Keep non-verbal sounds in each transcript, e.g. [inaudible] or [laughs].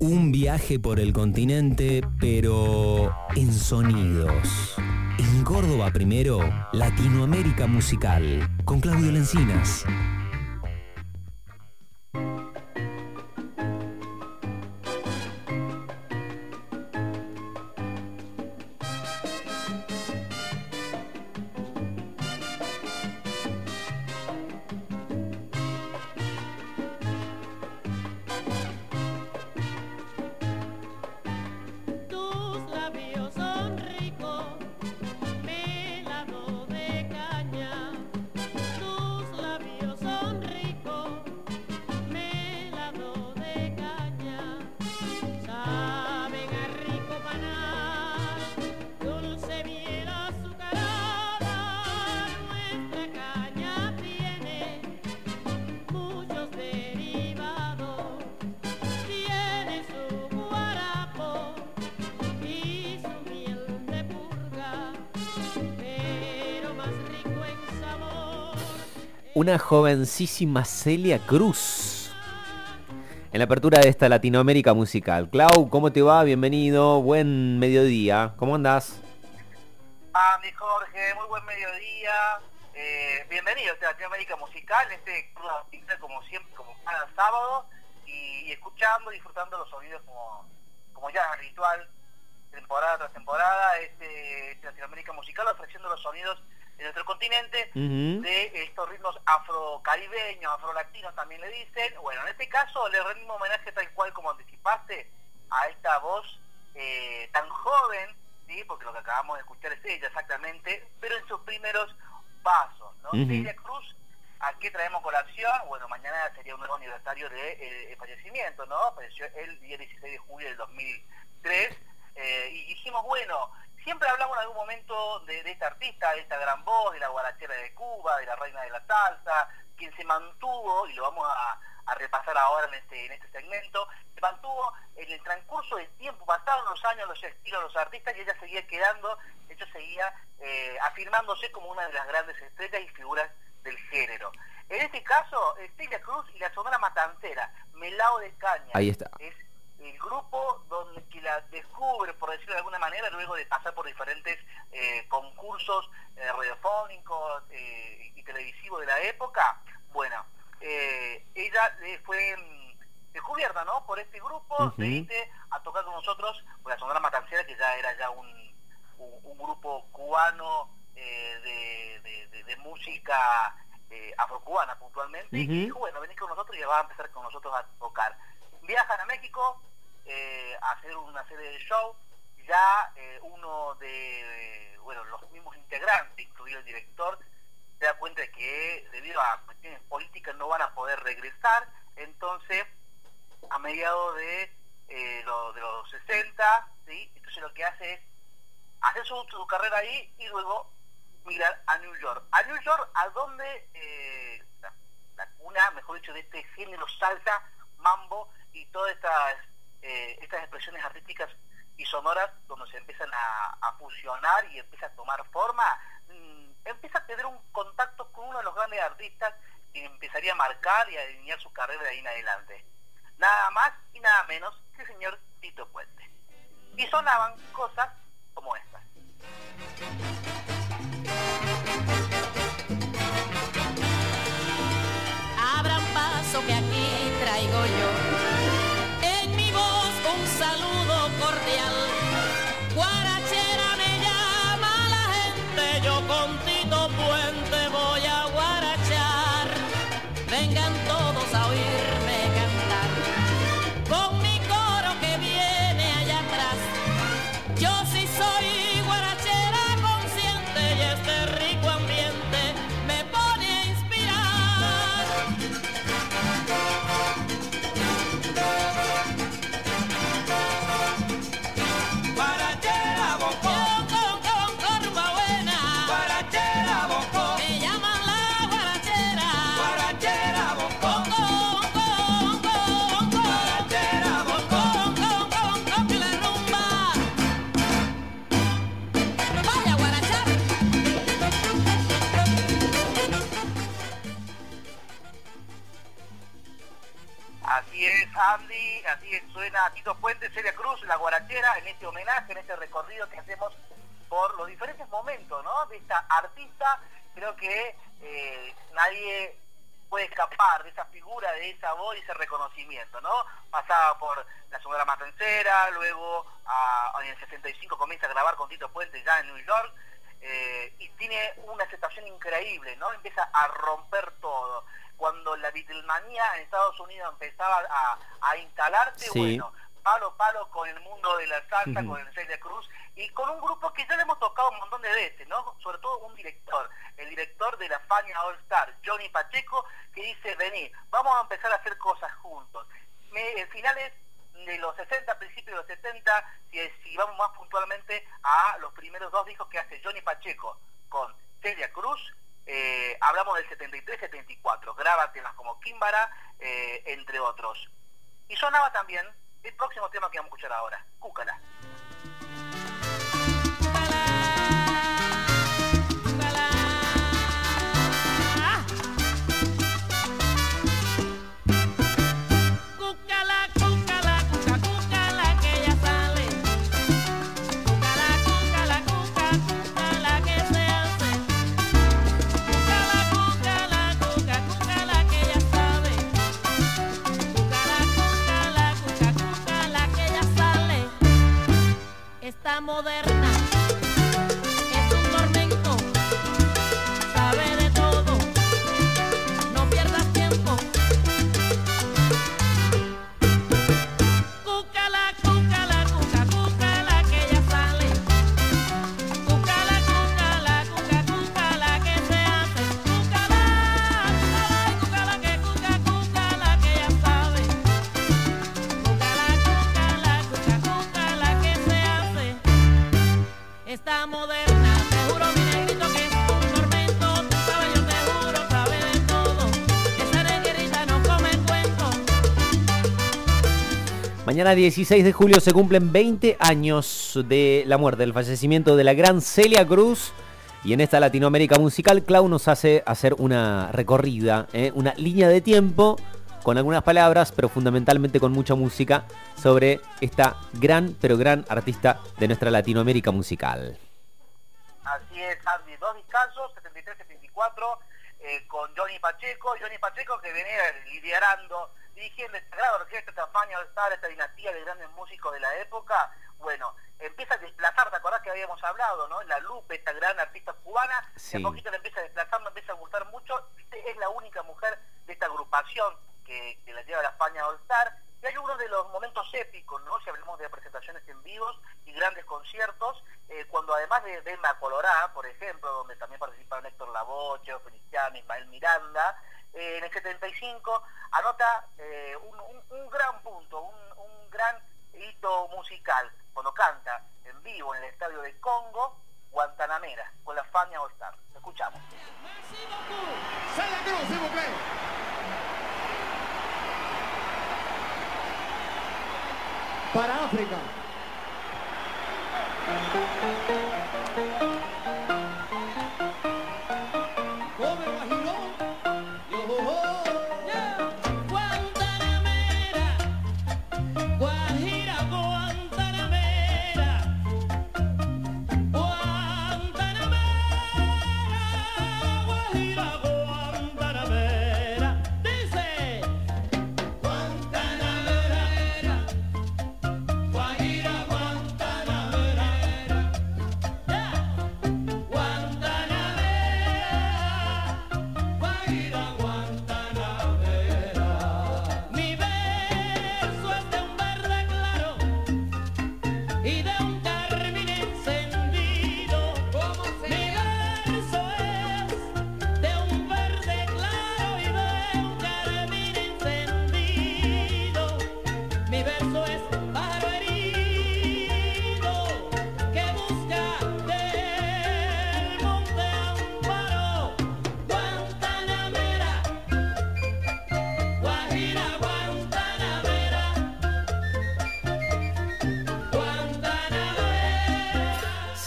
Un viaje por el continente, pero en sonidos. En Córdoba primero, Latinoamérica Musical, con Claudio Lencinas. Una jovencísima Celia Cruz. En la apertura de esta Latinoamérica musical. Clau, ¿cómo te va? Bienvenido, buen mediodía. ¿Cómo andás? Ah, Jorge, muy buen mediodía. Eh, bienvenido a Latinoamérica musical, este como siempre, como cada sábado, y, escuchando, disfrutando los sonidos como, ya ritual, temporada tras temporada, este, este Latinoamérica musical ofreciendo los sonidos en nuestro continente, de estos ritmos afrocaribeños, afrolatinos también le dicen. Bueno, en este caso le rendimos homenaje tal cual como anticipaste a esta voz eh, tan joven, ¿sí? porque lo que acabamos de escuchar es ella exactamente, pero en sus primeros pasos. ¿no? Celia Cruz, ¿a qué traemos colación? Bueno, mañana sería un nuevo aniversario de eh, fallecimiento, ¿no? Falleció el día 16 de julio del 2003. Eh, y dijimos, bueno, siempre hablamos en algún momento de, esta artista, de esta gran voz, de la guarachera de Cuba, de la reina de la salsa, quien se mantuvo, y lo vamos a, repasar ahora en este, en este segmento, se mantuvo en el transcurso del tiempo, pasaron los años, los estilos, los artistas, y ella seguía quedando, ella seguía eh, afirmándose como una de las grandes estrellas y figuras del género. En este caso, Estelia Cruz y la Sonora Matancera, Melao de Caña. Ahí está el grupo donde que la descubre, por decirlo de alguna manera, luego de pasar por diferentes eh, concursos eh, radiofónicos eh, y televisivos de la época, bueno, ella fue mm, descubierta, ¿no? Por este grupo, se a tocar con nosotros, por la Sonora Matancera, que ya era ya un, un, grupo cubano de, música afrocubana puntualmente, y dijo, bueno, venís con nosotros y va a empezar con nosotros a tocar viajan a México eh, hacer una serie de shows. Ya eh, uno de bueno, los mismos integrantes, incluido el director, se da cuenta de que debido a cuestiones políticas no van a poder regresar. Entonces, a mediados de, eh, de los 60, ¿sí? entonces lo que hace es hacer su, carrera ahí y luego mirar a New York. A New York, a donde la, la cuna, mejor dicho, de este género salsa, mambo, y todas estas, eh, estas expresiones artísticas y sonoras donde se empiezan a, fusionar y empieza a tomar forma, mm, empieza a tener un contacto con uno de los grandes artistas que empezaría a marcar y a alinear su carrera de ahí en adelante. Nada más y nada menos que el señor Tito Puente. Y sonaban cosas como estas. Abran paso que aquí traigo yo suena Tito Puente, Celia Cruz, La Guarachera, en este homenaje, en este recorrido que hacemos por los diferentes momentos ¿no? de esta artista. Creo que eh, nadie puede escapar de esa figura, de esa voz y ese reconocimiento, ¿no? Pasaba por la Sonora Matancera, luego en el 65 comienza a grabar con Tito Puente ya en New York, eh, y tiene una aceptación increíble, ¿no? Empieza a romper todo. Cuando la Beatlemanía en Estados Unidos empezaba a, instalarse, bueno, palo palo con el mundo de la salsa, con el Celia Cruz y con un grupo que ya le hemos tocado un montón de veces, ¿no? Sobre todo un director, el director de la Fania All Star, Johnny Pacheco, que dice, vení, vamos a empezar a hacer cosas juntos. Me, finales de los 60, principios de los 70, si, si vamos más puntualmente a los primeros dos discos que hace Johnny Pacheco con Celia Cruz, eh, hablamos del 73-74, graba temas como Kimbara, eh, entre otros. Y sonaba también el próximo tema que vamos a escuchar ahora, Cúcala. Mañana 16 de julio se cumplen 20 años de la muerte, del fallecimiento de la gran Celia Cruz. Y en esta Latinoamérica musical, Clau nos hace hacer una recorrida, ¿eh? una línea de tiempo con algunas palabras, pero fundamentalmente con mucha música, sobre esta gran, pero gran artista de nuestra Latinoamérica musical. Así es, Andy. Dos discazos, 73-74, eh, con Johnny Pacheco. Johnny Pacheco que venía liderando dirigiendo esta gran orquesta, esta Fania All esta dinastía de grandes músicos de la época, bueno, empieza a desplazar, ¿te acordás que habíamos hablado, no? La Lupe, esta gran artista cubana, un poquito le empieza a desplazar, me empieza a gustar mucho, es la única mujer de esta agrupación que, la lleva a la Fania All Star, y hay uno de los momentos épicos, ¿no? Si hablamos de presentaciones en vivos y grandes conciertos, eh, cuando además de Belma Colorá, por ejemplo, donde también participaron Héctor Lavoche, Feliciano, Ismael Miranda, en el 75 anota eh, un, gran punto, un, gran hito musical, cuando canta en vivo en el estadio de Congo, Guantanamera, con la Fania All Star. Escuchamos. Para África.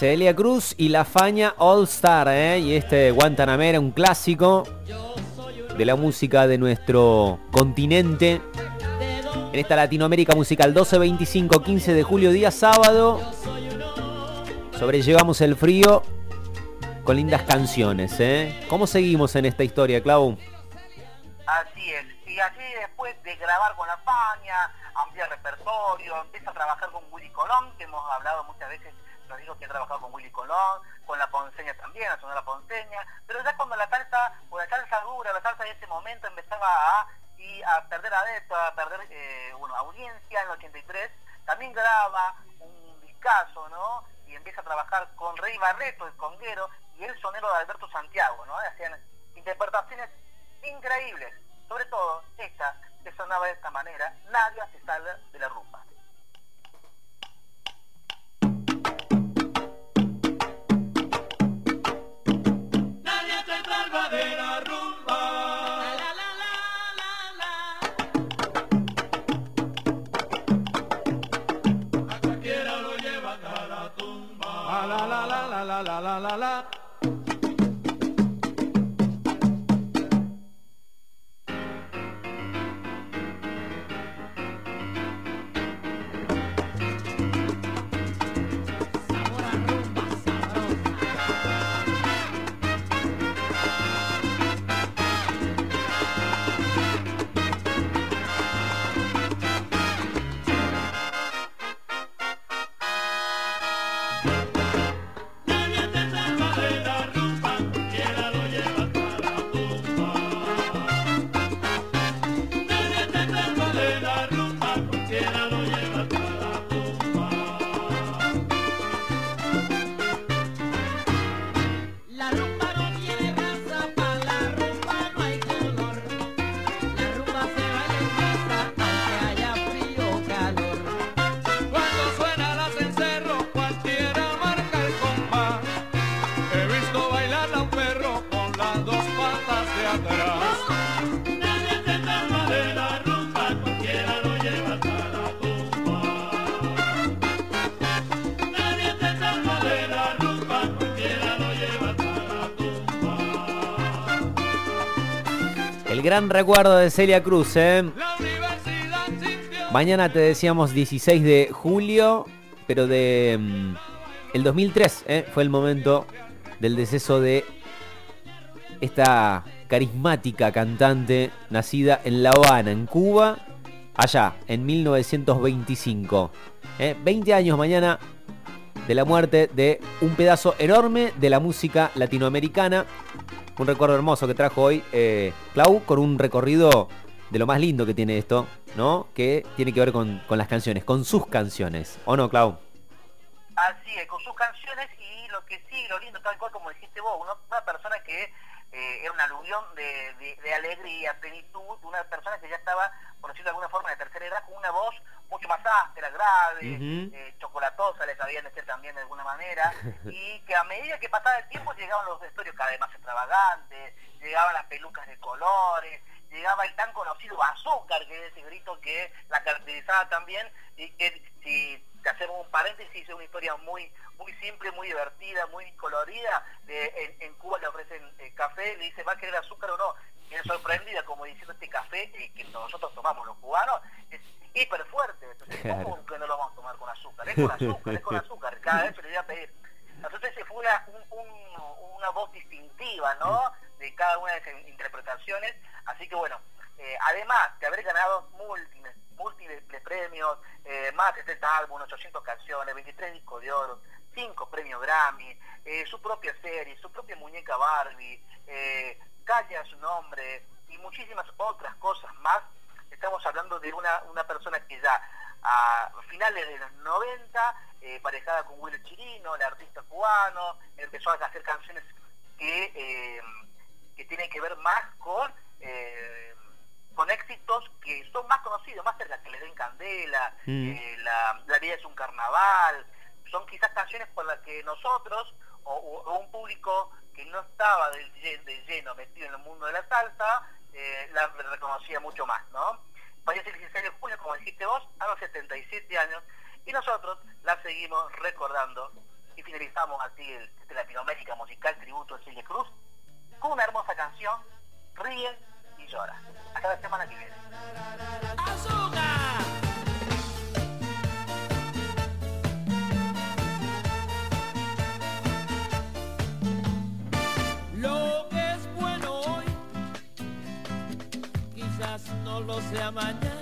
Celia Cruz y La Faña All Star, ¿eh? y este Guantanamera, un clásico de la música de nuestro continente. En esta Latinoamérica Musical 12-25, 15 de julio, día sábado. Sobrellevamos el frío con lindas canciones, ¿eh? ¿Cómo seguimos en esta historia, Clau? Así es. Y así después de grabar con la Paña, ampliar repertorio, empieza a trabajar con Willy Colón, que hemos hablado muchas veces, nos digo que ha trabajado con Willy Colón, con la Ponceña también, la Sonora Ponceña, pero ya cuando la salsa, o la salsa dura, la salsa de ese momento empezaba a, y a perder adeptos, a perder eh, bueno, audiencia en el 83, también graba un discazo, ¿no? Y empieza a trabajar con Rey Barreto, el conguero, y el sonero de Alberto Santiago, ¿no? Hacían interpretaciones increíbles, sobre todo esta que sonaba de esta manera, nadie se salga de la rumba. Thank you. Gran recuerdo de Celia Cruz, ¿eh? Mañana te decíamos 16 de julio, pero de mm, el 2003 ¿eh? fue el momento del deceso de esta carismática cantante nacida en La Habana, en Cuba, allá en 1925. ¿eh? 20 años mañana de la muerte de un pedazo enorme de la música latinoamericana. Un recuerdo hermoso que trajo hoy eh, Clau con un recorrido de lo más lindo que tiene esto, ¿no? Que tiene que ver con, con las canciones, con sus canciones. ¿O no, Clau? Así es, con sus canciones y lo que sí, lo lindo, tal cual como dijiste vos, una, una persona que eh, era una aluvión de, de- de alegría, plenitud, una persona que ya estaba, por decirlo de alguna forma, de tercera edad, con una voz mucho más áspera, grave, Ujú. eh, chocolatosa, le sabían decir también de alguna manera, [laughs] y que a medida que pasaba el tiempo llegaban los vestuarios cada vez más extravagantes, llegaban las pelucas de colores, llegaba el tan conocido azúcar, que es ese grito que la caracterizaba también, y que si te hacemos un paréntesis, es una historia muy muy simple, muy divertida, muy colorida. De- en, en Cuba le ofrecen eh, café, le dice, ¿va a querer azúcar o no? Y es sorprendida, como diciendo, este café eh, que nosotros tomamos los cubanos es hiper fuerte. Entonces, Claro. ¿cómo que no lo vamos a tomar con azúcar? Es con azúcar, es con azúcar. [laughs] Cada vez se le iba a pedir. Entonces se fue una, un- un- una voz distintiva, ¿no? De cada una de esas interpretaciones. Así que bueno, eh, además de haber ganado múltiples, múltiples premios, eh, más de 70 álbumes, 800 canciones, 23 discos de oro, 5 premios Grammy, eh, su propia serie, su propia muñeca Barbie, calle a su nombre y muchísimas otras cosas más, estamos hablando de una, una persona que ya a finales de los 90, eh, parejada con Willy Chirino, el artista cubano, empezó a hacer canciones que, que tienen que ver más con, eh, con éxitos que son más conocidos, más cerca, que le den candela, Mm. eh, la, la vida es un carnaval, son quizás canciones por las que nosotros o, un público que no estaba lle- de lleno metido en el mundo de la salsa, eh, la reconocía mucho más, ¿no? Fallece el 16 de julio, como dijiste vos, a los 77 años, y nosotros la seguimos recordando y finalizamos así el, este Latinoamérica musical tributo a Celia Cruz con una hermosa canción, Ríen y ahora, a cada semana que viene. Lo que es bueno hoy, quizás no lo sea mañana.